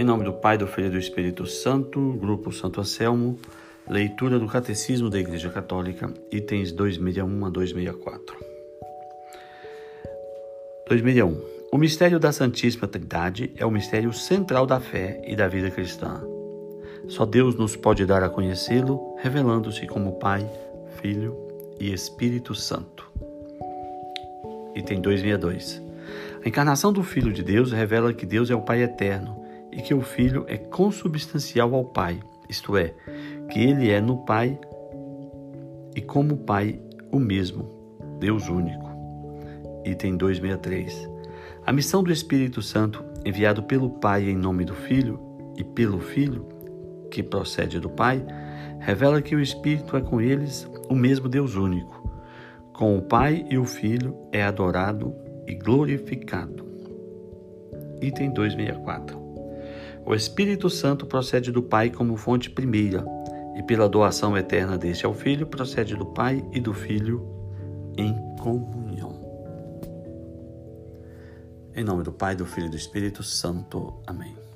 Em nome do Pai, do Filho e do Espírito Santo, Grupo Santo Anselmo, leitura do Catecismo da Igreja Católica, itens 261 a 264. 261. O mistério da Santíssima Trindade é o mistério central da fé e da vida cristã. Só Deus nos pode dar a conhecê-lo, revelando-se como Pai, Filho e Espírito Santo. Item 262. A encarnação do Filho de Deus revela que Deus é o Pai eterno e que o Filho é consubstancial ao Pai, isto é, que ele é no Pai e como Pai o mesmo, Deus único. Item 263. A missão do Espírito Santo, enviado pelo Pai em nome do Filho e pelo Filho, que procede do Pai, revela que o Espírito é com eles o mesmo Deus único. Com o Pai e o Filho é adorado e glorificado. Item 264. O Espírito Santo procede do Pai como fonte primeira, e pela doação eterna deste ao Filho, procede do Pai e do Filho em comunhão. Em nome do Pai, do Filho e do Espírito Santo. Amém.